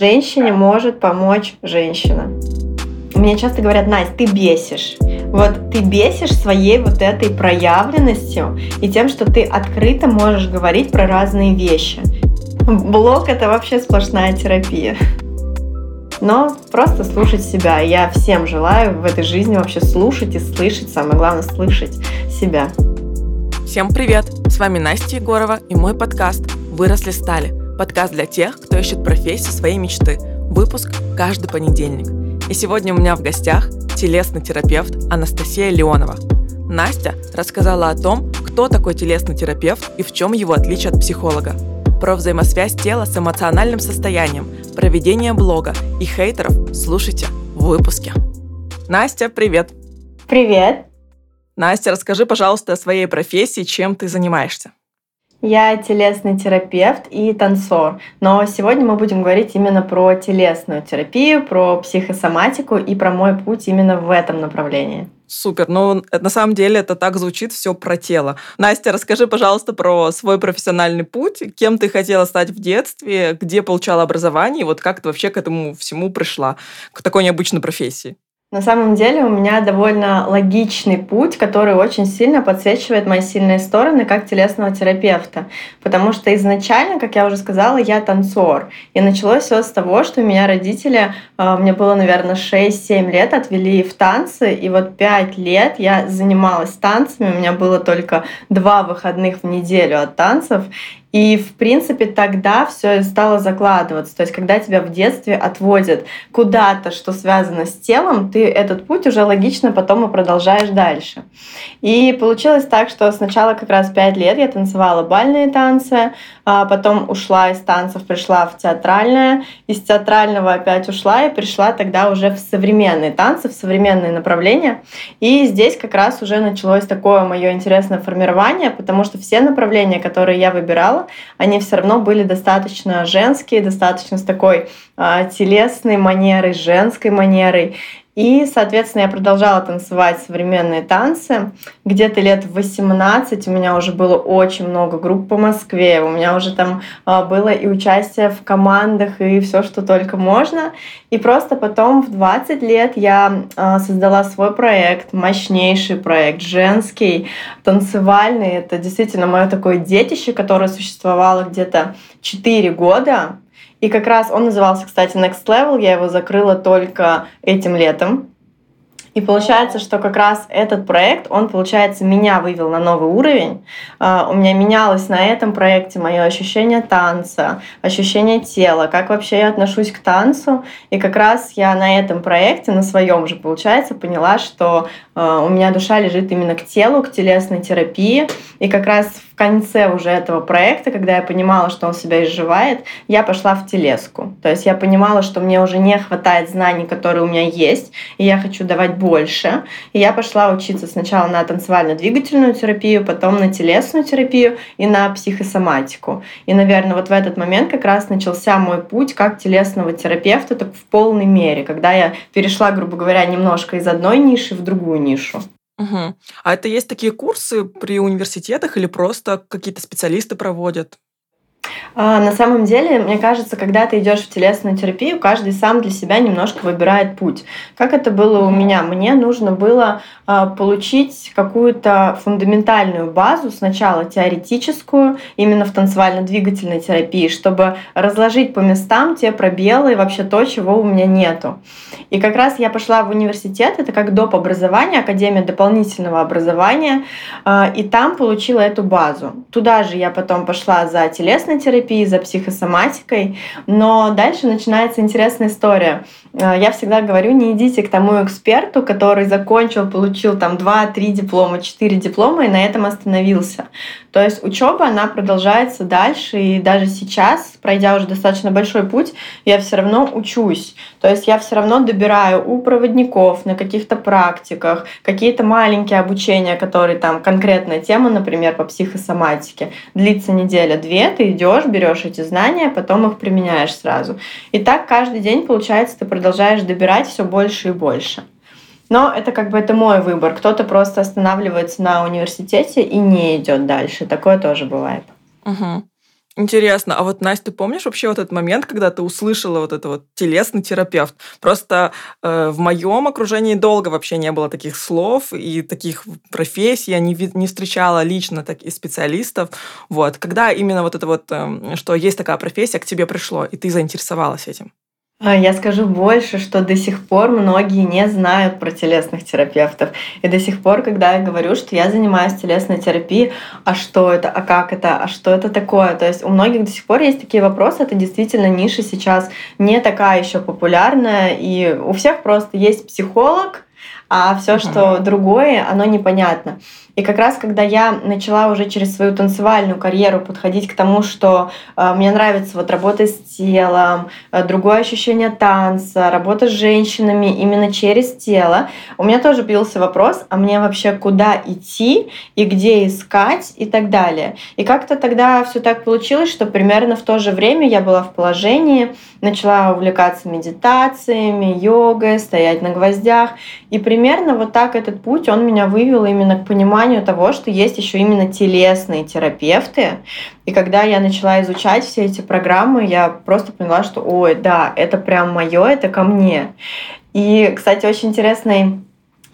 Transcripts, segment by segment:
Женщине может помочь женщина. Мне часто говорят, Настя, ты бесишь. Вот ты бесишь своей вот этой проявленностью и тем, что ты открыто можешь говорить про разные вещи. Блог — это вообще сплошная терапия. Но просто слушать себя. Я всем желаю в этой жизни вообще слушать и слышать. Самое главное — слышать себя. Всем привет! С вами Настя Егорова и мой подкаст «Выросли стали». Подкаст для тех, кто ищет профессию своей мечты. Выпуск каждый понедельник. И сегодня у меня в гостях телесный терапевт Анастасия Леонова. Настя рассказала о том, кто такой телесный терапевт и в чем его отличие от психолога. Про взаимосвязь тела с эмоциональным состоянием, проведение блога и хейтеров слушайте в выпуске. Настя, привет! Привет! Настя, расскажи, пожалуйста, о своей профессии, чем ты занимаешься. Я телесный терапевт и танцор, но сегодня мы будем говорить именно про телесную терапию, про психосоматику и про мой путь именно в этом направлении. Супер. Ну, на самом деле это так звучит все про тело. Настя, расскажи, пожалуйста, про свой профессиональный путь. Кем ты хотела стать в детстве, где получала образование, и вот как ты вообще к этому всему пришла, к такой необычной профессии? На самом деле у меня довольно логичный путь, который очень сильно подсвечивает мои сильные стороны как телесного терапевта. Потому что изначально, как я уже сказала, я танцор. И началось все с того, что у меня родители, а, мне было, наверное, 6-7 лет, отвели в танцы. И вот 5 лет я занималась танцами. У меня было только два выходных в неделю от танцев. И, в принципе, тогда все стало закладываться. То есть, когда тебя в детстве отводят куда-то, что связано с телом, ты этот путь уже логично потом и продолжаешь дальше. И получилось так, что сначала как раз пять лет я танцевала бальные танцы, а потом ушла из танцев, пришла в театральное, из театрального опять ушла и пришла тогда уже в современные танцы, в современные направления. И здесь как раз уже началось такое мое интересное формирование, потому что все направления, которые я выбирала, они все равно были достаточно женские, достаточно с такой телесной манерой, женской манерой. И, соответственно, я продолжала танцевать современные танцы. Где-то лет в 18 у меня уже было очень много групп по Москве. У меня уже там а, было и участие в командах, и все, что только можно. И просто потом в 20 лет я а, создала свой проект, мощнейший проект, женский, танцевальный. Это действительно мое такое детище, которое существовало где-то 4 года. И как раз он назывался, кстати, Next Level. Я его закрыла только этим летом. И получается, что как раз этот проект, он, получается, меня вывел на новый уровень. А, у меня менялось на этом проекте мое ощущение танца, ощущение тела, как вообще я отношусь к танцу. И как раз я на этом проекте, на своем же, получается, поняла, что а, у меня душа лежит именно к телу, к телесной терапии. И как раз в конце уже этого проекта, когда я понимала, что он себя изживает, я пошла в телеску. То есть я понимала, что мне уже не хватает знаний, которые у меня есть, и я хочу давать больше. И я пошла учиться сначала на танцевально-двигательную терапию, потом на телесную терапию и на психосоматику. И, наверное, вот в этот момент как раз начался мой путь как телесного терапевта так в полной мере, когда я перешла, грубо говоря, немножко из одной ниши в другую нишу. Угу. А это есть такие курсы при университетах или просто какие-то специалисты проводят? А, на самом деле, мне кажется, когда ты идешь в телесную терапию, каждый сам для себя немножко выбирает путь. Как это было у меня? Мне нужно было а, получить какую-то фундаментальную базу, сначала теоретическую, именно в танцевально-двигательной терапии, чтобы разложить по местам те пробелы и вообще то, чего у меня нету. И как раз я пошла в университет, это как доп. образование, Академия дополнительного образования, а, и там получила эту базу. Туда же я потом пошла за телесной терапией, за психосоматикой, но дальше начинается интересная история. А, я всегда говорю, не идите к тому эксперту, который закончил, получил там 2-3 диплома, 4 диплома и на этом остановился. То есть учеба, она продолжается дальше, и даже сейчас, пройдя уже достаточно большой путь, я все равно учусь. То есть я все равно добираю у проводников на каких-то практиках, какие-то маленькие обучения, которые там конкретная тема, например, по психосоматике, длится неделя-две, ты идешь, берешь эти знания, потом их применяешь сразу. И так каждый день, получается, ты продолжаешь добирать все больше и больше. Но это как бы это мой выбор. Кто-то просто останавливается на университете и не идет дальше. Такое тоже бывает. Угу. Интересно, а вот, Настя, ты помнишь вообще вот этот момент, когда ты услышала вот это вот телесный терапевт? Просто э, в моем окружении долго вообще не было таких слов и таких профессий, я не, не встречала лично таких специалистов. Вот. Когда именно вот это вот, э, что есть такая профессия, к тебе пришло, и ты заинтересовалась этим? А, я скажу больше, что до сих пор многие не знают про телесных терапевтов. И до сих пор, когда я говорю, что я занимаюсь телесной терапией, а что это, а как это, а что это такое? То есть у многих до сих пор есть такие вопросы. Это действительно ниша сейчас не такая еще популярная. И у всех просто есть психолог, а все, что другое, оно непонятно. И как раз, когда я начала уже через свою танцевальную карьеру подходить к тому, что э, мне нравится вот работа с телом, э, другое ощущение танца, работа с женщинами именно через тело, у меня тоже появился вопрос, а мне вообще куда идти и где искать и так далее. И как-то тогда все так получилось, что примерно в то же время я была в положении, начала увлекаться медитациями, йогой, стоять на гвоздях. И примерно вот так этот путь, он меня вывел именно к пониманию того, что есть еще именно телесные терапевты. И когда я начала изучать все эти программы, я просто поняла, что, ой, да, это прям мое, это ко мне. И, кстати, очень интересный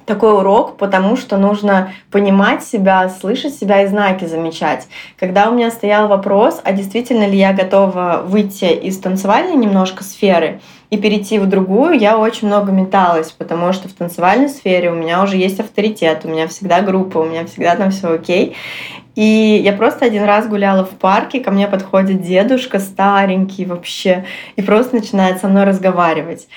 такой урок, потому что нужно понимать себя, слышать себя и знаки замечать. Когда у меня стоял вопрос, а действительно ли я готова выйти из танцевальной немножко сферы и перейти в другую, я очень много металась, потому что в танцевальной сфере у меня уже есть авторитет, у меня всегда группа, у меня всегда там все окей. И я просто один раз гуляла в парке, ко мне подходит дедушка старенький вообще, и просто начинает со мной разговаривать.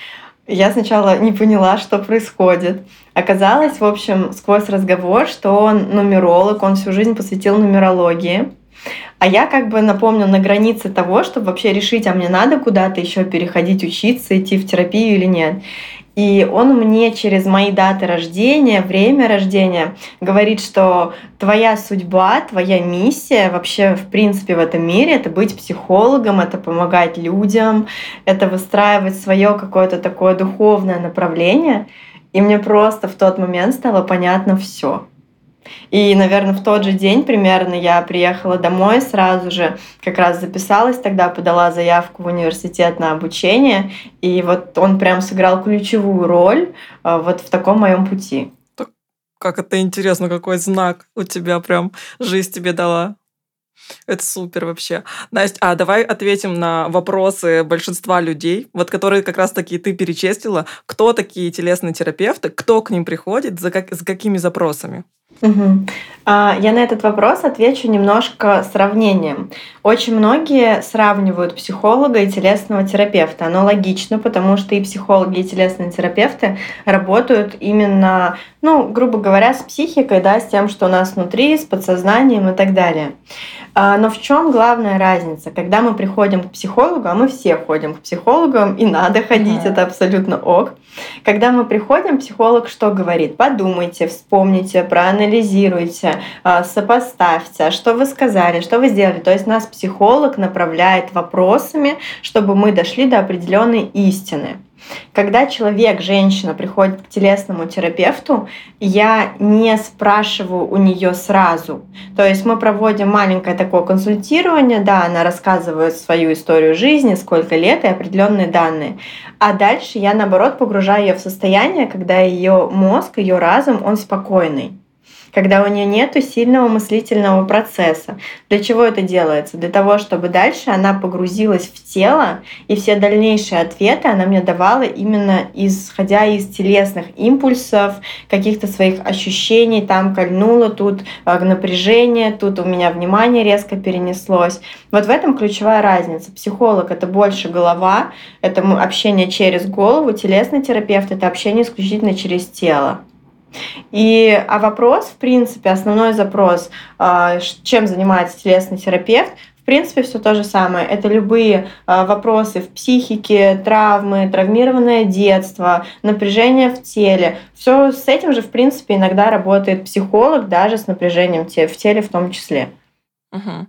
Я сначала не поняла, что происходит. Оказалось, в общем, сквозь разговор, что он нумеролог, он всю жизнь посвятил нумерологии. А я как бы напомню на границе того, чтобы вообще решить, а мне надо куда-то еще переходить, учиться, идти в терапию или нет. И он мне через мои даты рождения, время рождения говорит, что твоя судьба, твоя миссия вообще в принципе в этом мире это быть психологом, это помогать людям, это выстраивать свое какое-то такое духовное направление. И мне просто в тот момент стало понятно все. И, наверное, в тот же день примерно я приехала домой, сразу же как раз записалась тогда, подала заявку в университет на обучение, и вот он прям сыграл ключевую роль а, вот в таком моем пути. Как это интересно, какой знак у тебя прям жизнь тебе дала. Это супер вообще. Настя, а давай ответим на вопросы большинства людей, вот которые как раз-таки ты перечислила. Кто такие телесные терапевты, кто к ним приходит, за как, с какими запросами? Угу. Я на этот вопрос отвечу немножко сравнением. Очень многие сравнивают психолога и телесного терапевта. Оно логично, потому что и психологи, и телесные терапевты работают именно, ну, грубо говоря, с психикой, да, с тем, что у нас внутри, с подсознанием и так далее. А, но в чем главная разница? Когда мы приходим к психологу, а мы все ходим к психологам, и надо ходить, это абсолютно ок. Когда мы приходим, психолог что говорит? Подумайте, вспомните, проанализируйте, а, сопоставьте, а что вы сказали, что вы сделали. То есть нас психолог направляет вопросами, чтобы мы дошли до определенной истины. Когда человек, женщина приходит к телесному терапевту, я не спрашиваю у нее сразу. То есть мы проводим маленькое такое консультирование, да, она рассказывает свою историю жизни, сколько лет и определенные данные. А дальше я, наоборот, погружаю ее в состояние, когда ее мозг, ее разум, он спокойный когда у нее нет сильного мыслительного процесса. Для чего это делается? Для того, чтобы дальше она погрузилась в тело, и все дальнейшие ответы она мне давала именно исходя из телесных импульсов, каких-то своих ощущений, там кольнуло, тут э, напряжение, тут у меня внимание резко перенеслось. Вот в этом ключевая разница. Психолог — это больше голова, это общение через голову, телесный терапевт — это общение исключительно через тело. И, а вопрос, в принципе, основной запрос, а, чем занимается телесный терапевт, в принципе, все то же самое. Это любые а, вопросы в психике, травмы, травмированное детство, напряжение в теле. Все с этим же, в принципе, иногда работает психолог, даже с напряжением в теле в том числе. Угу.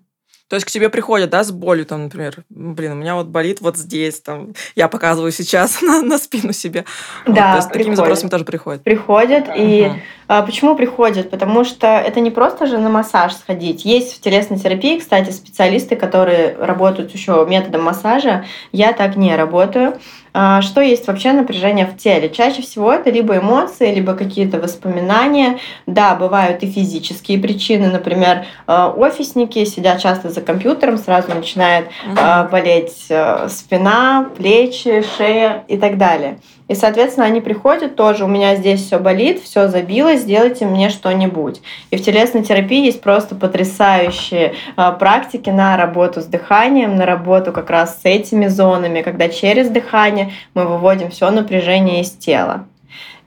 То есть к тебе приходят, да, с болью, там, например, блин, у меня вот болит вот здесь, там, я показываю сейчас на, на спину себе. Да, вот, то есть приходят. такими запросами тоже приходят. Приходят, uh-huh. и а, почему приходят? Потому что это не просто же на массаж сходить. Есть в телесной терапии, кстати, специалисты, которые работают еще методом массажа. Я так не работаю. А, что есть вообще напряжение в теле? Чаще всего это либо эмоции, либо какие-то воспоминания. Да, бывают и физические причины. Например, а, офисники сидят часто за компьютером, сразу начинает угу. болеть спина, плечи, шея и так далее. И, соответственно, они приходят тоже, у меня здесь все болит, все забилось, сделайте мне что-нибудь. И в телесной терапии есть просто потрясающие э, практики на работу с дыханием, на работу как раз с этими зонами, когда через дыхание мы выводим все напряжение из тела.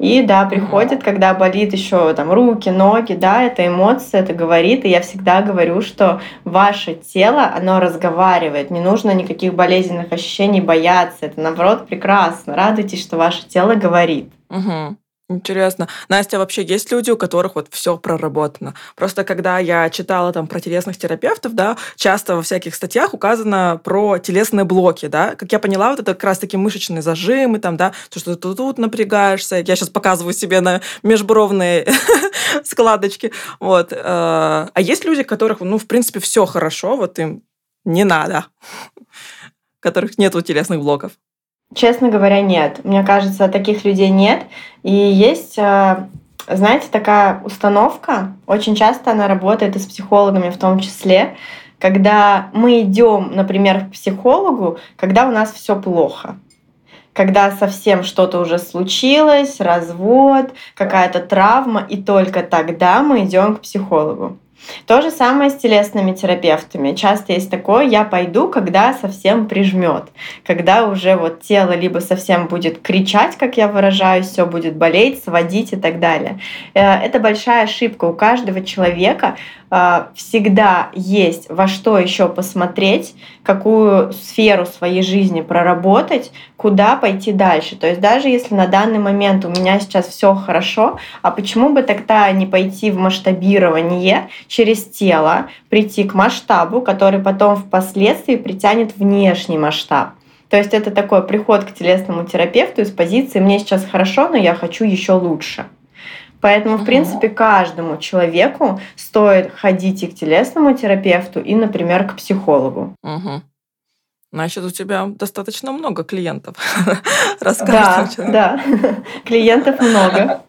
И да, приходит, когда болит еще там руки, ноги, да, это эмоции, это говорит. И я всегда говорю, что ваше тело, оно разговаривает. Не нужно никаких болезненных ощущений бояться. Это наоборот прекрасно. Радуйтесь, что ваше тело говорит. Угу. Интересно. Настя, вообще есть люди, у которых вот все проработано? Просто когда я читала там про телесных терапевтов, да, часто во всяких статьях указано про телесные блоки, да. Как я поняла, вот это как раз-таки мышечные зажимы, там, да, то, что ты тут напрягаешься. Я сейчас показываю себе на межбровные складочки. Вот. Э, а есть люди, которых, ну, в принципе, все хорошо, вот им не надо, которых нету телесных блоков. Честно говоря, нет. Мне кажется, таких людей нет. И есть, э, знаете, такая установка, очень часто она работает и с психологами в том числе, когда мы идем, например, к психологу, когда у нас все плохо когда совсем что-то уже случилось, развод, какая-то травма, и только тогда мы идем к психологу. То же самое с телесными терапевтами. Часто есть такое, я пойду, когда совсем прижмет, когда уже вот тело либо совсем будет кричать, как я выражаюсь, все будет болеть, сводить и так далее. Э, это большая ошибка. У каждого человека всегда есть во что еще посмотреть, какую сферу своей жизни проработать, куда пойти дальше. То есть даже если на данный момент у меня сейчас все хорошо, а почему бы тогда не пойти в масштабирование через тело, прийти к масштабу, который потом впоследствии притянет внешний масштаб. То есть это такой приход к телесному терапевту из позиции «мне сейчас хорошо, но я хочу еще лучше». Поэтому, в принципе, каждому человеку стоит ходить и к телесному терапевту, и, например, к психологу. Угу. Значит, у тебя достаточно много клиентов. Да, да, клиентов много.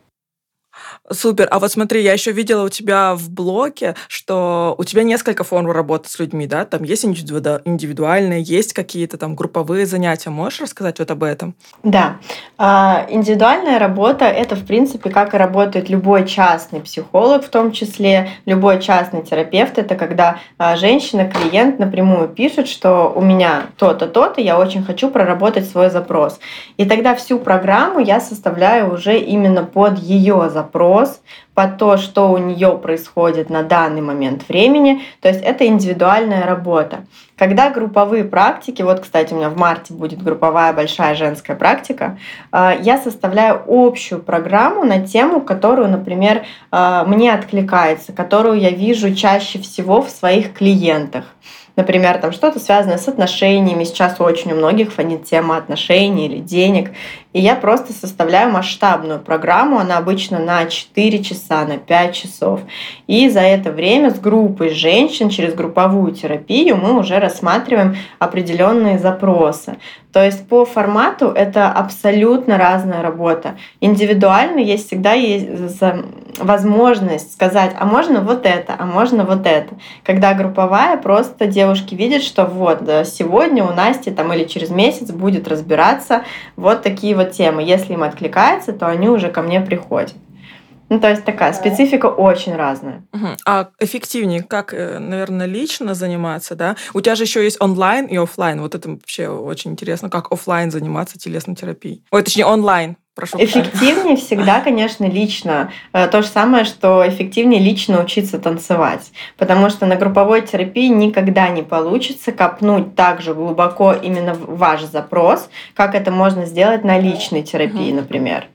Супер. А вот смотри, я еще видела у тебя в блоке, что у тебя несколько форм работы с людьми, да? Там есть индивидуальные, есть какие-то там групповые занятия. Можешь рассказать вот об этом? Да. А, индивидуальная работа — это, в принципе, как и работает любой частный психолог, в том числе любой частный терапевт. Это когда а, женщина, клиент напрямую пишет, что у меня то-то, то-то, я очень хочу проработать свой запрос. И тогда всю программу я составляю уже именно под ее запрос, запрос под то, что у нее происходит на данный момент времени. То есть это индивидуальная работа. Когда групповые практики, вот, кстати, у меня в марте будет групповая большая женская практика, э, я составляю общую программу на тему, которую, например, э, мне откликается, которую я вижу чаще всего в своих клиентах. Например, там что-то связанное с отношениями. Сейчас очень у многих фонит тема отношений или денег. И я просто составляю масштабную программу. Она обычно на 4 часа, на 5 часов. И за это время с группой женщин через групповую терапию мы уже рассматриваем определенные запросы. То есть по формату это абсолютно разная работа. Индивидуально есть всегда есть возможность сказать, а можно вот это, а можно вот это. Когда групповая, просто девушки видят, что вот сегодня у Насти там или через месяц будет разбираться вот такие вот темы. Если им откликается, то они уже ко мне приходят. Ну, то есть такая специфика очень разная. Угу. А эффективнее, как, э, наверное, лично заниматься, да? У тебя же еще есть онлайн и офлайн. Вот это вообще очень интересно, как офлайн заниматься телесной терапией. Ой, точнее, онлайн. Прошу эффективнее всегда, конечно, лично. Э, то же самое, что эффективнее лично учиться танцевать. Потому что на групповой терапии никогда не получится копнуть так же глубоко именно ваш запрос, как это можно сделать на личной терапии, например.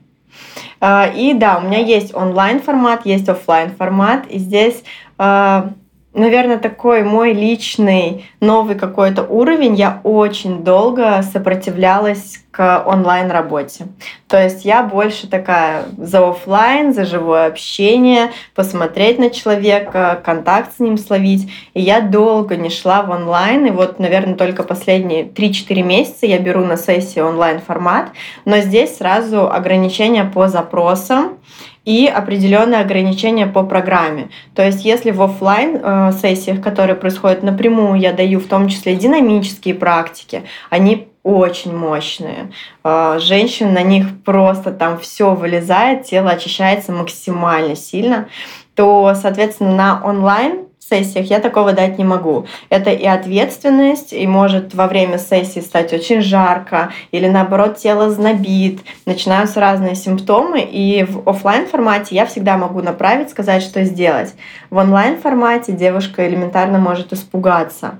А, и да, у меня есть онлайн формат, есть офлайн формат, и здесь а, наверное, такой мой личный новый какой-то уровень. Я очень долго сопротивлялась к онлайн-работе. То есть я больше такая за офлайн, за живое общение, посмотреть на человека, контакт с ним словить. И я долго не шла в онлайн. И вот, наверное, только последние 3-4 месяца я беру на сессии онлайн-формат. Но здесь сразу ограничения по запросам и определенные ограничения по программе. То есть если в офлайн э, сессиях, которые происходят напрямую, я даю в том числе динамические практики, они очень мощные. Э, женщин на них просто там все вылезает, тело очищается максимально сильно, то, соответственно, на онлайн сессиях я такого дать не могу. Это и ответственность, и может во время сессии стать очень жарко, или наоборот тело знобит, начинаются разные симптомы, и в офлайн формате я всегда могу направить, сказать, что сделать. В онлайн формате девушка элементарно может испугаться.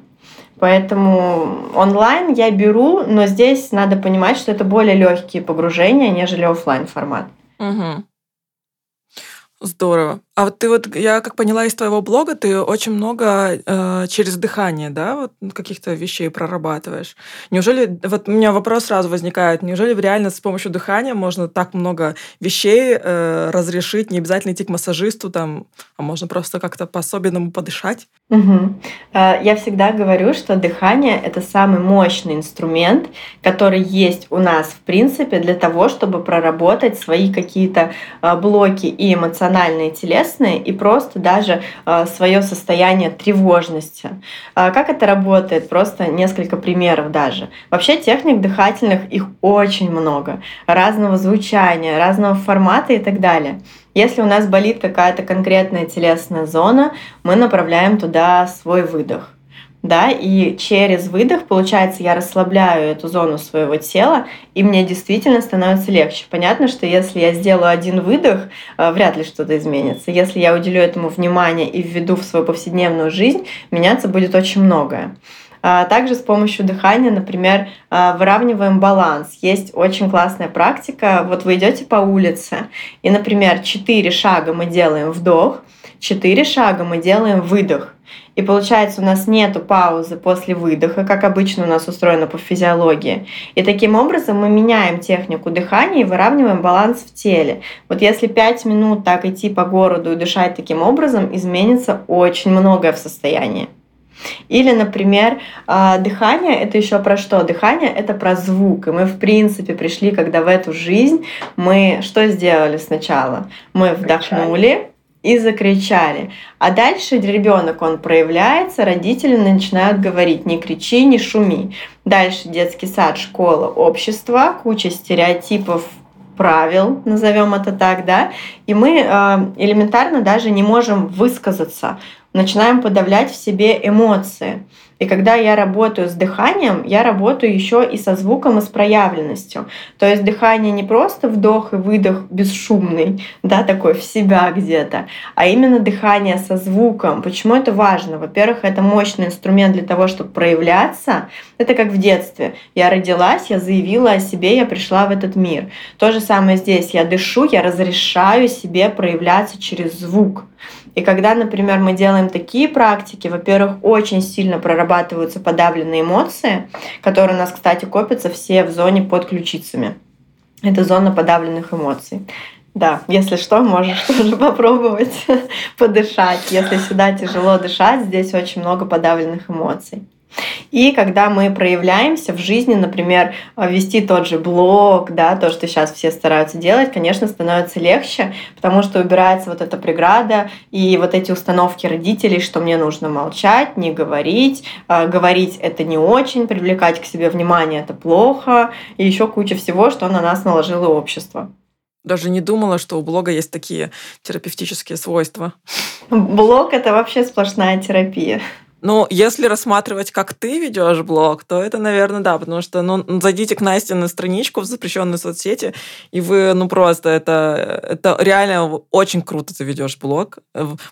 Поэтому онлайн я беру, но здесь надо понимать, что это более легкие погружения, нежели офлайн формат. Угу. Здорово. А вот ты вот, я как поняла из твоего блога, ты очень много э, через дыхание, да, вот каких-то вещей прорабатываешь. Неужели, вот у меня вопрос сразу возникает, неужели реально с помощью дыхания можно так много вещей э, разрешить, не обязательно идти к массажисту, там, а можно просто как-то по-особенному подышать? Угу. Я всегда говорю, что дыхание — это самый мощный инструмент, который есть у нас, в принципе, для того, чтобы проработать свои какие-то э, блоки и эмоциональные, телесные, телесные и просто даже э, свое состояние тревожности. Э, как это работает? Просто несколько примеров даже. Вообще техник дыхательных их очень много. Разного звучания, разного формата и так далее. Если у нас болит какая-то конкретная телесная зона, мы направляем туда свой выдох да, и через выдох, получается, я расслабляю эту зону своего тела, и мне действительно становится легче. Понятно, что если я сделаю один выдох, э, вряд ли что-то изменится. Если я уделю этому внимание и введу в свою повседневную жизнь, меняться будет очень многое. А также с помощью дыхания, например, э, выравниваем баланс. Есть очень классная практика. Вот вы идете по улице, и, например, 4 шага мы делаем вдох, 4 шага мы делаем выдох. И получается, у нас нету паузы после выдоха, как обычно у нас устроено по физиологии. И таким образом мы меняем технику дыхания и выравниваем баланс в теле. Вот если 5 минут так идти по городу и дышать таким образом, изменится очень многое в состоянии. Или, например, а, дыхание — это еще про что? Дыхание — это про звук. И мы, в принципе, пришли, когда в эту жизнь мы что сделали сначала? Мы вдохнули, и закричали. А дальше ребенок, он проявляется, родители начинают говорить, не кричи, не шуми. Дальше детский сад, школа, общество, куча стереотипов, правил, назовем это так, да, и мы э, элементарно даже не можем высказаться, начинаем подавлять в себе эмоции. И когда я работаю с дыханием, я работаю еще и со звуком и с проявленностью. То есть дыхание не просто вдох и выдох бесшумный, да, такой в себя где-то, а именно дыхание со звуком. Почему это важно? Во-первых, это мощный инструмент для того, чтобы проявляться. Это как в детстве. Я родилась, я заявила о себе, я пришла в этот мир. То же самое здесь. Я дышу, я разрешаю себе проявляться через звук. И когда, например, мы делаем такие практики, во-первых, очень сильно прорабатываются подавленные эмоции, которые у нас, кстати, копятся все в зоне под ключицами. Это зона подавленных эмоций. Да, если что, можешь тоже попробовать подышать. Если сюда тяжело дышать, здесь очень много подавленных эмоций. И когда мы проявляемся в жизни, например, вести тот же блог, да, то, что сейчас все стараются делать, конечно, становится легче, потому что убирается вот эта преграда и вот эти установки родителей, что мне нужно молчать, не говорить, а, говорить это не очень, привлекать к себе внимание это плохо, и еще куча всего, что на нас наложило общество. Даже не думала, что у блога есть такие терапевтические свойства. Блог — это вообще сплошная терапия. Ну, если рассматривать, как ты ведешь блог, то это, наверное, да, потому что, ну, зайдите к Насте на страничку в запрещенной соцсети, и вы, ну, просто это, это реально очень круто ты ведешь блог.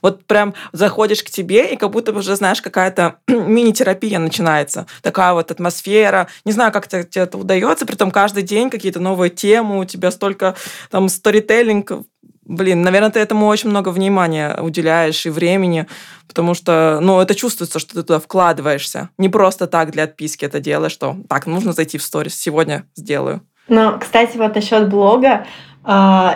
Вот прям заходишь к тебе, и как будто бы уже, знаешь, какая-то мини-терапия начинается. Такая вот атмосфера. Не знаю, как тебе это удается, при том каждый день какие-то новые темы, у тебя столько там сторителлинг Блин, наверное, ты этому очень много внимания уделяешь и времени, потому что, ну, это чувствуется, что ты туда вкладываешься. Не просто так для отписки это делаешь, что так, нужно зайти в сторис, сегодня сделаю. Ну, кстати, вот насчет блога,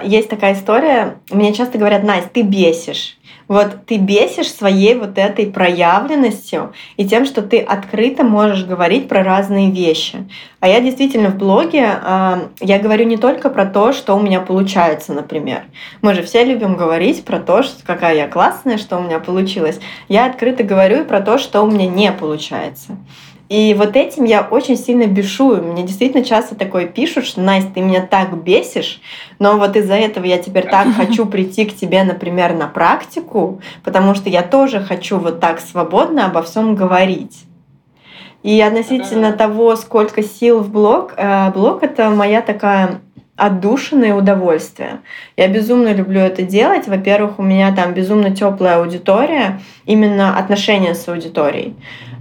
есть такая история. Мне часто говорят, Настя, ты бесишь. Вот ты бесишь своей вот этой проявленностью и тем, что ты открыто можешь говорить про разные вещи. А я действительно в блоге, а, я говорю не только про то, что у меня получается, например. Мы же все любим говорить про то, что какая я классная, что у меня получилось. Я открыто говорю и про то, что у меня не получается. И вот этим я очень сильно бешую. Мне действительно часто такое пишут, что Настя, ты меня так бесишь, но вот из-за этого я теперь так хочу прийти к тебе, например, на практику, потому что я тоже хочу вот так свободно обо всем говорить. И относительно того, сколько сил в блог, э, блог это моя такая отдушина удовольствие. Я безумно люблю это делать. Во-первых, у меня там безумно теплая аудитория, именно отношения с аудиторией.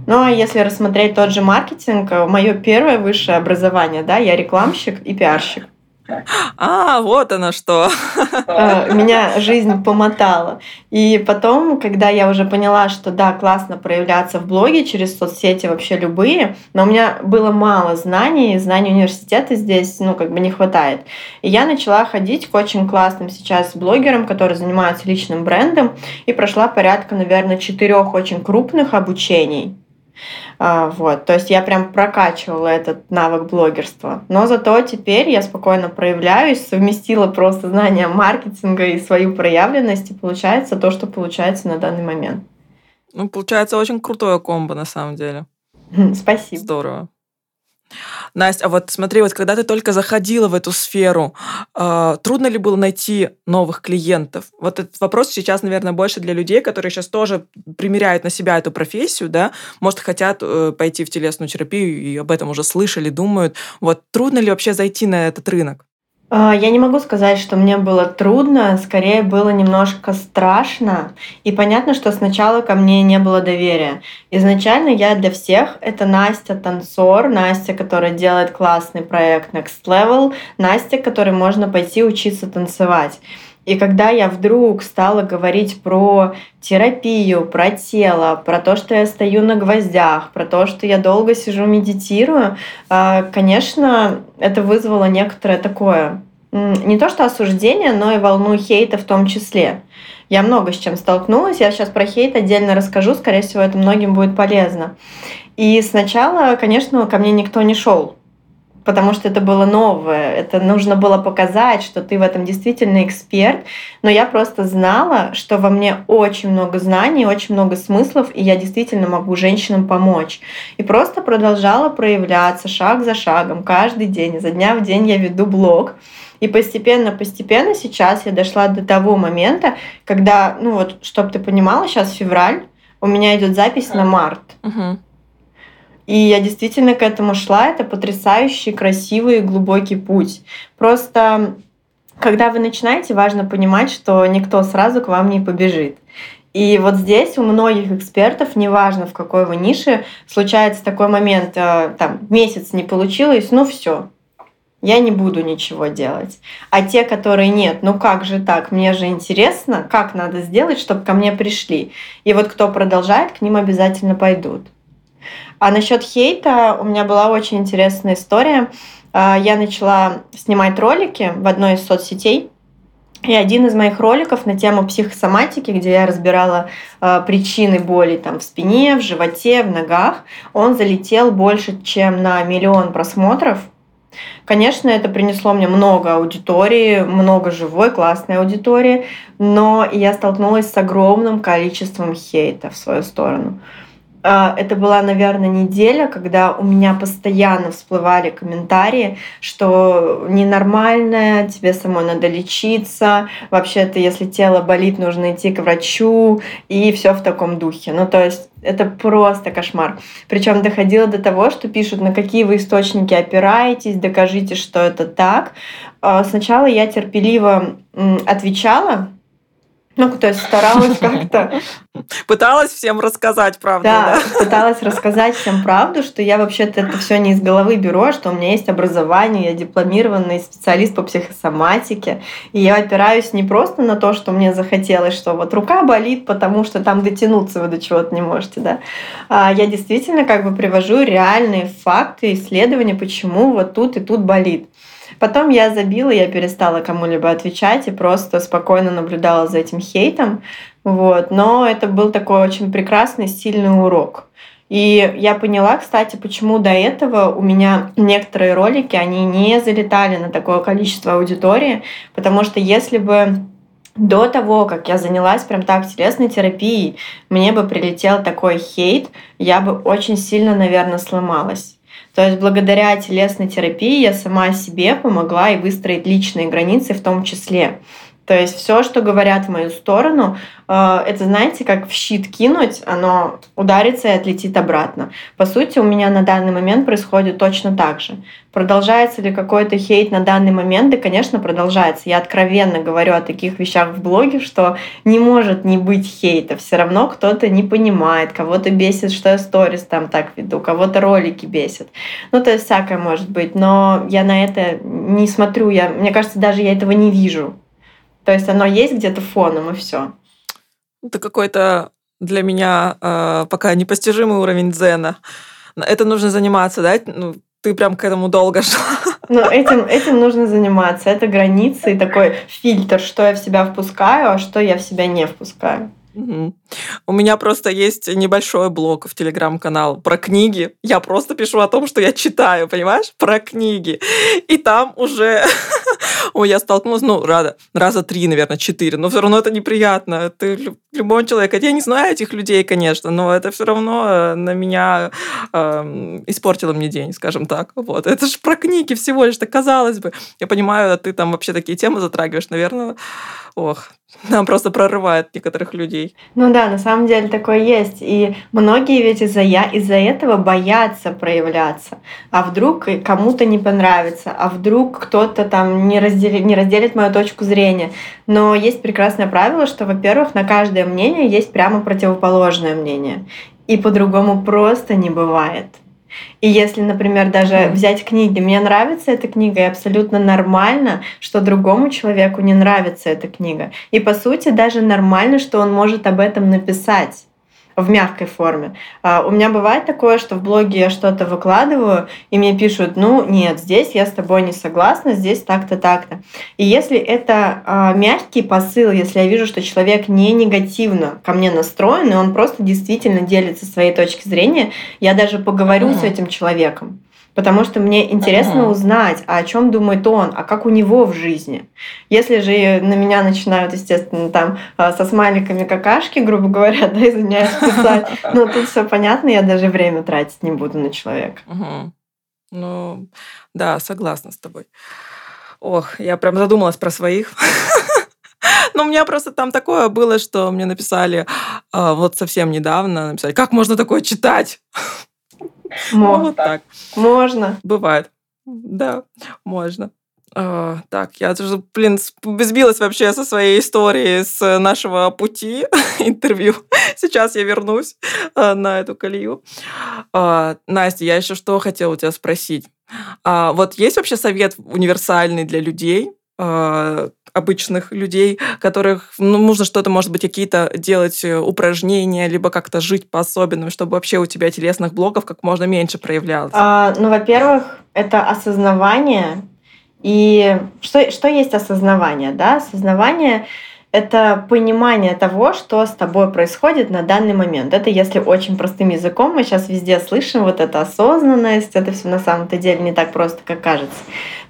Ну а если рассмотреть тот же маркетинг, э, мое первое высшее образование, да, я рекламщик и пиарщик. А, вот оно что. Э, меня жизнь помотала. И потом, когда я уже поняла, что да, классно проявляться в блоге через соцсети вообще любые, но у меня было мало знаний, знаний университета здесь, ну, как бы не хватает. И я начала ходить к очень классным сейчас блогерам, которые занимаются личным брендом, и прошла порядка, наверное, четырех очень крупных обучений вот, то есть я прям прокачивала этот навык блогерства. Но зато теперь я спокойно проявляюсь, совместила просто знания маркетинга и свою проявленность, и получается то, что получается на данный момент. Ну, получается очень крутое комбо на самом деле. Спасибо. Здорово. Настя, а вот смотри, вот когда ты только заходила в эту сферу, э, трудно ли было найти новых клиентов? Вот этот вопрос сейчас, наверное, больше для людей, которые сейчас тоже примеряют на себя эту профессию, да, может, хотят э, пойти в телесную терапию и об этом уже слышали, думают. Вот трудно ли вообще зайти на этот рынок? А, я не могу сказать, что мне было трудно, скорее было немножко страшно. И понятно, что сначала ко мне не было доверия. Изначально я для всех это Настя танцор, Настя, которая делает классный проект Next Level, Настя, которой можно пойти учиться танцевать. И когда я вдруг стала говорить про терапию, про тело, про то, что я стою на гвоздях, про то, что я долго сижу, медитирую, а, конечно, это вызвало некоторое такое, не то что осуждение, но и волну хейта в том числе. Я много с чем столкнулась, я сейчас про хейт отдельно расскажу, скорее всего, это многим будет полезно. И сначала, конечно, ко мне никто не шел потому что это было новое, это нужно было показать, что ты в этом действительно эксперт, но я просто знала, что во мне очень много знаний, очень много смыслов, и я действительно могу женщинам помочь. И просто продолжала проявляться шаг за шагом, каждый день, изо дня в день я веду блог, и постепенно-постепенно сейчас я дошла до того момента, когда, ну вот, чтобы ты понимала, сейчас февраль, у меня идет запись на март. Uh-huh. И я действительно к этому шла. Это потрясающий, красивый, глубокий путь. Просто когда вы начинаете, важно понимать, что никто сразу к вам не побежит. И вот здесь у многих экспертов, неважно в какой вы нише, случается такой момент, э, там, месяц не получилось, ну все, я не буду ничего делать. А те, которые нет, ну как же так, мне же интересно, как надо сделать, чтобы ко мне пришли. И вот кто продолжает, к ним обязательно пойдут. А насчет хейта у меня была очень интересная история. А, я начала снимать ролики в одной из соцсетей. И один из моих роликов на тему психосоматики, где я разбирала э, причины боли там, в спине, в животе, в ногах, он залетел больше, чем на миллион просмотров. Конечно, это принесло мне много аудитории, много живой, классной аудитории, но я столкнулась с огромным количеством хейта в свою сторону. А, это была, наверное, неделя, когда у меня постоянно всплывали комментарии, что ненормальное, тебе самой надо лечиться, вообще-то, если тело болит, нужно идти к врачу, и все в таком духе. Ну, то есть это просто кошмар. Причем доходило до того, что пишут, на какие вы источники опираетесь, докажите, что это так. А, сначала я терпеливо отвечала, ну, то есть старалась как-то Пыталась всем рассказать правду, да? Да, пыталась рассказать всем правду, что я вообще-то это все не из головы беру, а что у меня есть образование, я дипломированный специалист по психосоматике, и я опираюсь не просто на то, что мне захотелось, что вот рука болит, потому что там дотянуться вы до чего-то не можете, да. А я действительно как бы привожу реальные факты, исследования, почему вот тут и тут болит. Потом я забила, я перестала кому-либо отвечать и просто спокойно наблюдала за этим хейтом. Вот. Но это был такой очень прекрасный, сильный урок. И я поняла, кстати, почему до этого у меня некоторые ролики, они не залетали на такое количество аудитории, потому что если бы до того, как я занялась прям так телесной терапией, мне бы прилетел такой хейт, я бы очень сильно, наверное, сломалась. То есть благодаря телесной терапии я сама себе помогла и выстроить личные границы в том числе. То есть все, что говорят в мою сторону, э, это, знаете, как в щит кинуть, оно ударится и отлетит обратно. По сути, у меня на данный момент происходит точно так же. Продолжается ли какой-то хейт на данный момент? Да, конечно, продолжается. Я откровенно говорю о таких вещах в блоге, что не может не быть хейта. Все равно кто-то не понимает, кого-то бесит, что я сторис там так веду, кого-то ролики бесит. Ну, то есть всякое может быть. Но я на это не смотрю. Я, мне кажется, даже я этого не вижу. То есть оно есть где-то фоном, и все. Это какой-то для меня э, пока непостижимый уровень дзена. Это нужно заниматься, да? Ну, ты прям к этому долго шла. Ну, этим, этим нужно заниматься. Это границы и такой фильтр, что я в себя впускаю, а что я в себя не впускаю. У меня просто есть небольшой блог в телеграм-канал про книги. Я просто пишу о том, что я читаю, понимаешь, про книги. И там уже Ой, я столкнулась, ну, раза, раза три, наверное, четыре, но все равно это неприятно. Ты любой человек, я не знаю этих людей, конечно, но это все равно э, на меня э, испортило мне день, скажем так. Вот. Это же про книги всего лишь, так казалось бы. Я понимаю, ты там вообще такие темы затрагиваешь, наверное, ох, нам просто прорывает некоторых людей. Ну да, на самом деле такое есть. И многие ведь из-за я из-за этого боятся проявляться. А вдруг кому-то не понравится, а вдруг кто-то там не разделит, не разделит мою точку зрения. Но есть прекрасное правило, что, во-первых, на каждое мнение есть прямо противоположное мнение. И по-другому просто не бывает. И если, например, даже взять книги, мне нравится эта книга, и абсолютно нормально, что другому человеку не нравится эта книга. И по сути даже нормально, что он может об этом написать в мягкой форме. А, у меня бывает такое, что в блоге я что-то выкладываю, и мне пишут, ну нет, здесь я с тобой не согласна, здесь так-то, так-то. И если это а, мягкий посыл, если я вижу, что человек не негативно ко мне настроен, и он просто действительно делится своей точки зрения, я даже поговорю mm-hmm. с этим человеком. Потому что мне интересно uh-huh. узнать, а о чем думает он, а как у него в жизни. Если же на меня начинают, естественно, там а, со смайликами какашки, грубо говоря, да, извиняюсь, писать, ну тут все понятно, я даже время тратить не буду на человека. Uh-huh. Ну, да, согласна с тобой. Ох, я прям задумалась про своих. Но у меня просто там такое было, что мне написали а, вот совсем недавно, написали, как можно такое читать? Можно. Вот так. Можно. Бывает. Да, можно. Uh, так, я тоже, блин, сбилась вообще со своей историей с нашего пути интервью. Сейчас я вернусь uh, на эту колею. Uh, Настя, я еще что хотела у тебя спросить. Вот есть вообще совет универсальный для людей, обычных людей, которых ну, нужно что-то, может быть, какие-то делать э, упражнения, либо как-то жить по-особенному, чтобы вообще у тебя телесных блоков как можно меньше проявлялось? А, ну, во-первых, это осознавание. И что, что есть осознавание? Да? Осознавание это понимание того, что с тобой происходит на данный момент. Это если очень простым языком, мы сейчас везде слышим вот эта осознанность, это все на самом-то деле не так просто, как кажется.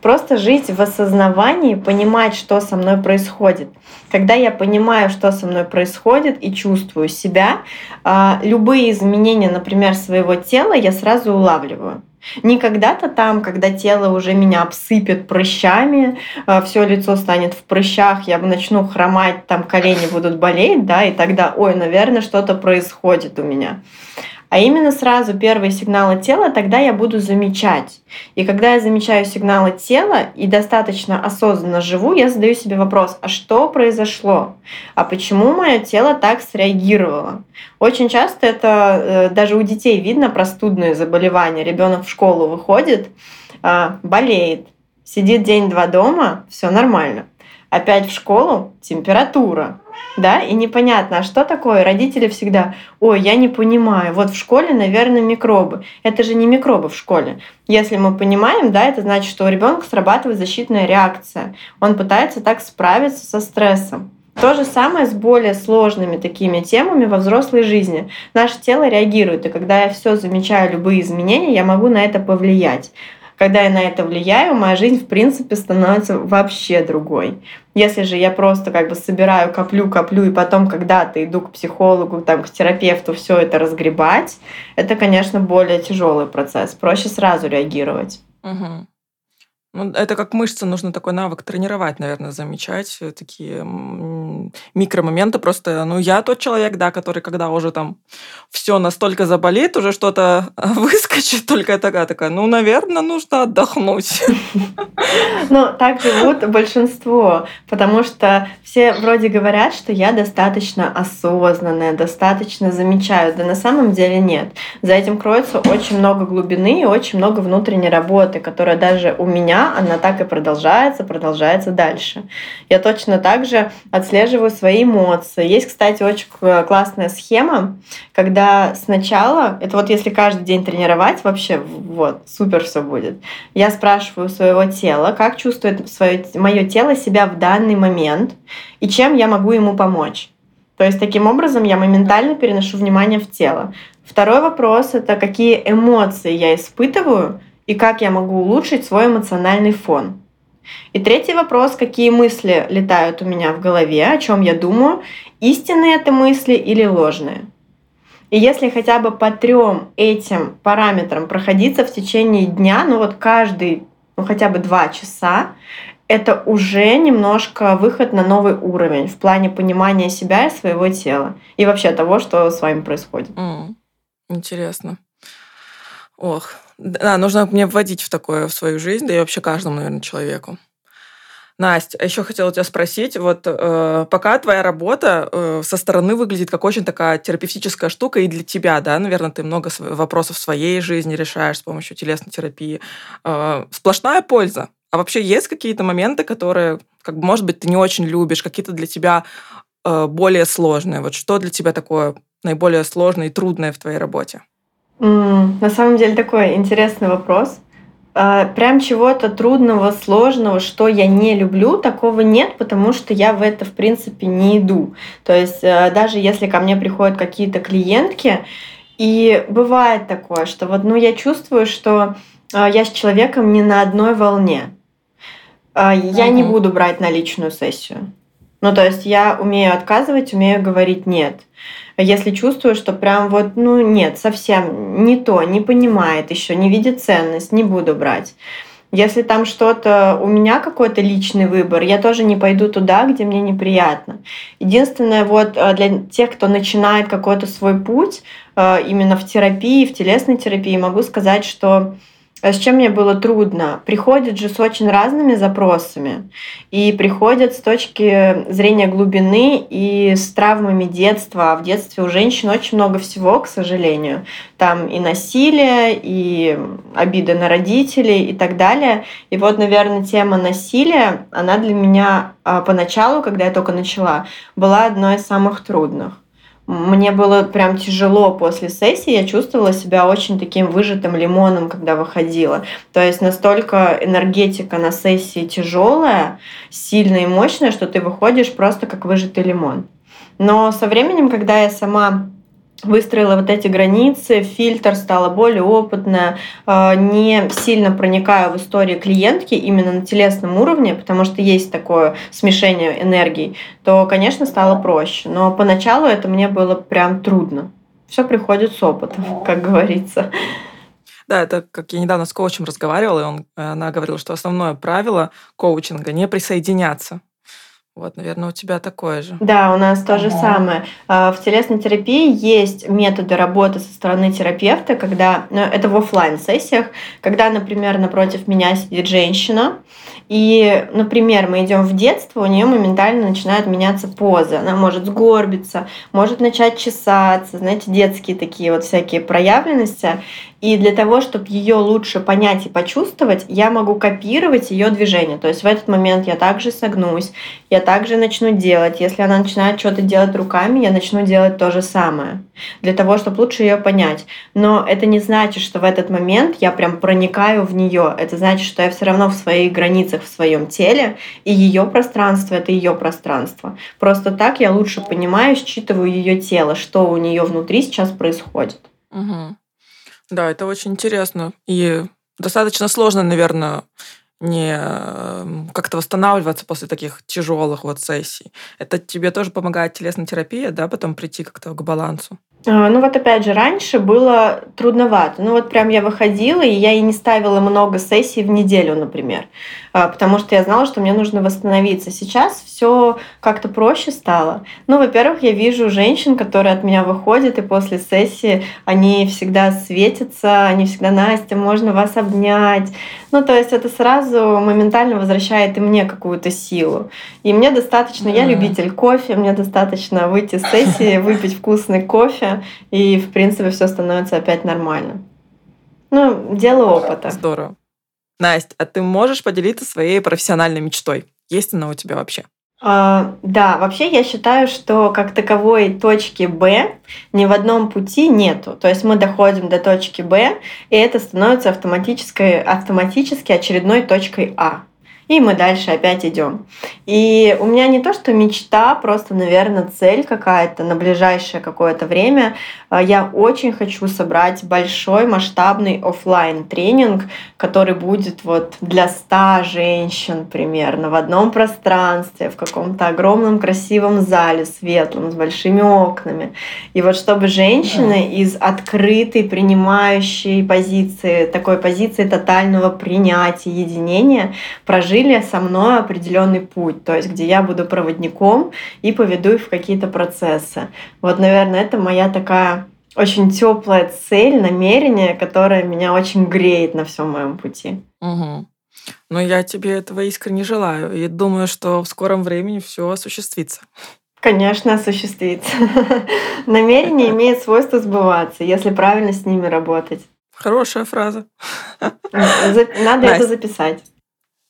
Просто жить в осознавании, понимать, что со мной происходит. Когда я понимаю, что со мной происходит и чувствую себя, а, любые изменения, например, своего тела я сразу улавливаю. Не когда-то там, когда тело уже меня обсыпет прыщами, а, все лицо станет в прыщах, я начну хромать, там колени будут болеть, да, и тогда, ой, наверное, что-то происходит у меня. А именно сразу первые сигналы тела тогда я буду замечать. И когда я замечаю сигналы тела и достаточно осознанно живу, я задаю себе вопрос, а что произошло? А почему мое тело так среагировало? Очень часто это э, даже у детей видно простудные заболевания. Ребенок в школу выходит, а, болеет, сидит день-два дома, все нормально. Опять в школу температура, да, и непонятно, а что такое? Родители всегда, ой, я не понимаю, вот в школе, наверное, микробы. Это же не микробы в школе. Если мы понимаем, да, это значит, что у ребенка срабатывает защитная реакция. Он пытается так справиться со стрессом. То же самое с более сложными такими темами во взрослой жизни. Наше тело реагирует, и когда я все замечаю, любые изменения, я могу на это повлиять. Когда я на это влияю, моя жизнь, в принципе, становится вообще другой. Если же я просто как бы собираю, коплю, коплю, и потом когда-то иду к психологу, там, к терапевту все это разгребать, это, конечно, более тяжелый процесс. Проще сразу реагировать. Угу. Ну, это как мышцы, нужно такой навык тренировать, наверное, замечать э, такие микромоменты. Просто, ну, я тот человек, да, который, когда уже там все настолько заболит, уже что-то выскочит, только я такая, такая, ну, наверное, нужно отдохнуть. Ну, так живут большинство, потому что все вроде говорят, что я достаточно осознанная, достаточно замечаю, да на самом деле нет. За этим кроется очень много глубины и очень много внутренней работы, которая даже у меня она так и продолжается, продолжается дальше. Я точно так же отслеживаю свои эмоции. Есть, кстати, очень классная схема, когда сначала, это вот если каждый день тренировать, вообще вот, супер все будет. Я спрашиваю своего тела, как чувствует свое, мое тело себя в данный момент и чем я могу ему помочь. То есть таким образом я моментально переношу внимание в тело. Второй вопрос — это какие эмоции я испытываю, и как я могу улучшить свой эмоциональный фон. И третий вопрос, какие мысли летают у меня в голове, о чем я думаю, истинные это мысли или ложные. И если хотя бы по трем этим параметрам проходиться в течение дня, ну вот каждый, ну хотя бы два часа, это уже немножко выход на новый уровень в плане понимания себя и своего тела и вообще того, что с вами происходит. Mm, интересно. Ох, да, нужно мне вводить в такое в свою жизнь, да и вообще каждому, наверное, человеку. Настя, а еще хотела тебя спросить, вот э, пока твоя работа э, со стороны выглядит как очень такая терапевтическая штука и для тебя, да, наверное, ты много вопросов в своей жизни решаешь с помощью телесной терапии. Э, сплошная польза. А вообще есть какие-то моменты, которые, как бы, может быть, ты не очень любишь, какие-то для тебя э, более сложные? Вот что для тебя такое наиболее сложное и трудное в твоей работе? На самом деле такой интересный вопрос. А, прям чего-то трудного, сложного, что я не люблю, такого нет, потому что я в это, в принципе, не иду. То есть э, даже если ко мне приходят какие-то клиентки, и бывает такое, что вот, ну, я чувствую, что э, я с человеком не на одной волне. А, я угу. не буду брать на личную сессию. Ну, то есть я умею отказывать, умею говорить нет. Если чувствую, что прям вот, ну нет, совсем не то, не понимает еще, не видит ценность, не буду брать. Если там что-то, у меня какой-то личный выбор, я тоже не пойду туда, где мне неприятно. Единственное, вот э, для тех, кто начинает какой-то свой путь, э, именно в терапии, в телесной терапии, могу сказать, что с чем мне было трудно? Приходят же с очень разными запросами. И приходят с точки зрения глубины и с травмами детства. А в детстве у женщин очень много всего, к сожалению. Там и насилие, и обиды на родителей и так далее. И вот, наверное, тема насилия, она для меня а, поначалу, когда я только начала, была одной из самых трудных. Мне было прям тяжело после сессии, я чувствовала себя очень таким выжатым лимоном, когда выходила. То есть настолько энергетика на сессии тяжелая, сильная и мощная, что ты выходишь просто как выжатый лимон. Но со временем, когда я сама выстроила вот эти границы, фильтр стала более опытная, а, не сильно проникаю в историю клиентки именно на телесном уровне, потому что есть такое смешение энергий, то, конечно, стало проще. Но поначалу это мне было прям трудно. Все приходит с опытом, как говорится. Да, это как я недавно с коучем разговаривала, и он, она говорила, что основное правило коучинга не присоединяться. Вот, наверное, у тебя такое же. Да, у нас то же самое. А, в телесной терапии есть методы работы со стороны терапевта, когда ну, это в офлайн сессиях, когда, например, напротив меня сидит женщина, и, например, мы идем в детство, у нее моментально начинает меняться поза. Она может сгорбиться, может начать чесаться, знаете, детские такие вот всякие проявленности. И для того, чтобы ее лучше понять и почувствовать, я могу копировать ее движение. То есть в этот момент я также согнусь, я также начну делать. Если она начинает что-то делать руками, я начну делать то же самое. Для того, чтобы лучше ее понять. Но это не значит, что в этот момент я прям проникаю в нее. Это значит, что я все равно в своих границах, в своем теле, и ее пространство это ее пространство. Просто так я лучше понимаю, считываю ее тело, что у нее внутри сейчас происходит. Угу. Да, это очень интересно. И достаточно сложно, наверное, не эм, как-то восстанавливаться после таких тяжелых вот сессий. Это тебе тоже помогает телесная терапия, да, потом прийти как-то к балансу? А, ну вот опять же, раньше было трудновато. Ну вот прям я выходила, и я и не ставила много сессий в неделю, например, а, потому что я знала, что мне нужно восстановиться. Сейчас все как-то проще стало. Ну, во-первых, я вижу женщин, которые от меня выходят, и после сессии они всегда светятся, они всегда, Настя, можно вас обнять. Ну, то есть это сразу моментально возвращает и мне какую-то силу. И мне достаточно, mm-hmm. я любитель кофе, мне достаточно выйти с сессии, выпить вкусный кофе, и, в принципе, все становится опять нормально. Ну, дело опыта. Здорово. Настя, а ты можешь поделиться своей профессиональной мечтой? Есть она у тебя вообще? Uh, да, вообще я считаю, что как таковой точки Б ни в одном пути нету. То есть мы доходим до точки Б, и это становится автоматической, автоматически очередной точкой А и мы дальше опять идем. И у меня не то, что мечта, просто, наверное, цель какая-то на ближайшее какое-то время. А, я очень хочу собрать большой масштабный офлайн тренинг, который будет вот для 100 женщин примерно в одном пространстве, в каком-то огромном красивом зале светлом с большими окнами. И вот чтобы женщины из открытой принимающей позиции, такой позиции тотального принятия, единения прожили со мной определенный путь, то есть где я буду проводником и поведу их в какие-то процессы. Вот, наверное, это моя такая очень теплая цель, намерение, которое меня очень греет на всем моем пути. Угу. Но я тебе этого искренне желаю и думаю, что в скором времени все осуществится. Конечно, осуществится. Намерение имеет свойство сбываться, если правильно с ними работать. Хорошая фраза. Надо это записать.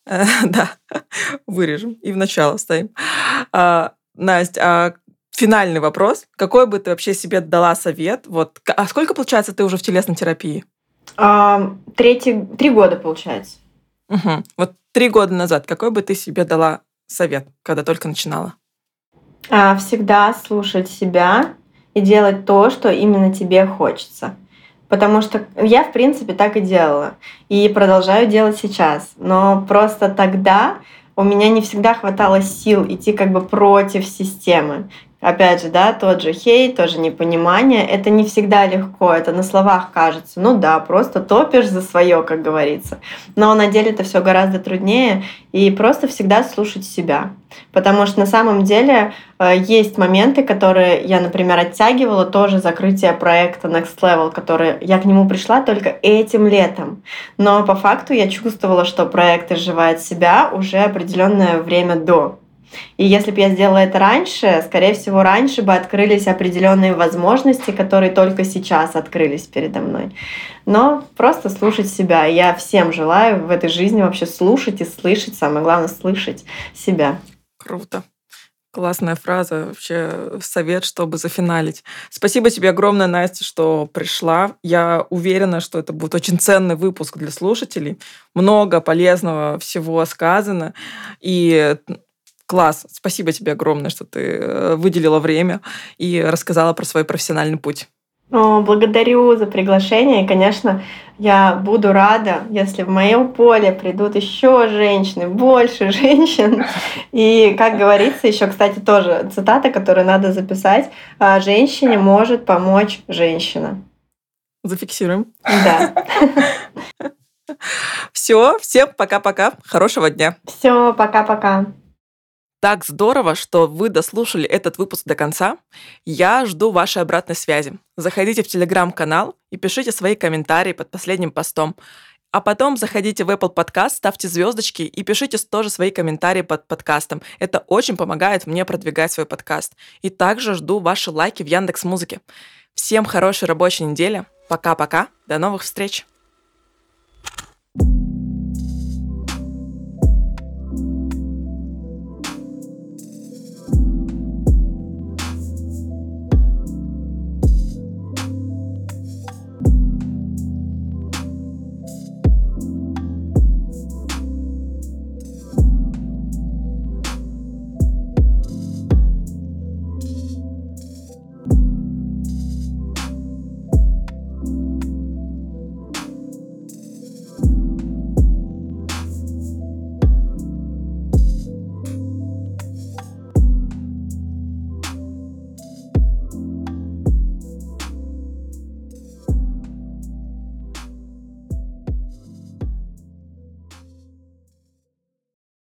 Да, вырежем и в начало ставим. А, Настя, а финальный вопрос. Какой бы ты вообще себе дала совет? Вот, а сколько, получается, ты уже в телесной терапии? А, третий, три года, получается. Угу. Вот три года назад какой бы ты себе дала совет, когда только начинала? А, всегда слушать себя и делать то, что именно тебе хочется. Потому что я, в принципе, так и делала. И продолжаю делать сейчас. Но просто тогда у меня не всегда хватало сил идти как бы против системы. Опять же, да, тот же хейт, тоже непонимание. Это не всегда легко, это на словах кажется. Ну да, просто топишь за свое, как говорится. Но на деле это все гораздо труднее. И просто всегда слушать себя. Потому что на самом деле э, есть моменты, которые я, например, оттягивала, тоже закрытие проекта Next Level, который я к нему пришла только этим летом. Но по факту я чувствовала, что проект изживает себя уже определенное время до. И если бы я сделала это раньше, скорее всего, раньше бы открылись определенные возможности, которые только сейчас открылись передо мной. Но просто слушать себя. Я всем желаю в этой жизни вообще слушать и слышать. Самое главное слышать себя. Круто. Классная фраза, вообще совет, чтобы зафиналить. Спасибо тебе огромное, Настя, что пришла. Я уверена, что это будет очень ценный выпуск для слушателей. Много полезного всего сказано. И Класс. Спасибо тебе огромное, что ты э, выделила время и рассказала про свой профессиональный путь. О, благодарю за приглашение. И, конечно, я буду рада, если в моем поле придут еще женщины, больше женщин. И, как говорится, еще, кстати, тоже цитата, которую надо записать. «А «Женщине может помочь женщина». Зафиксируем. Да. Все, всем пока-пока. Хорошего дня. Все, пока-пока. Так здорово, что вы дослушали этот выпуск до конца. Я жду вашей обратной связи. Заходите в телеграм-канал и пишите свои комментарии под последним постом. А потом заходите в Apple Podcast, ставьте звездочки и пишите тоже свои комментарии под подкастом. Это очень помогает мне продвигать свой подкаст. И также жду ваши лайки в Яндекс Музыке. Всем хорошей рабочей недели. Пока-пока. До новых встреч.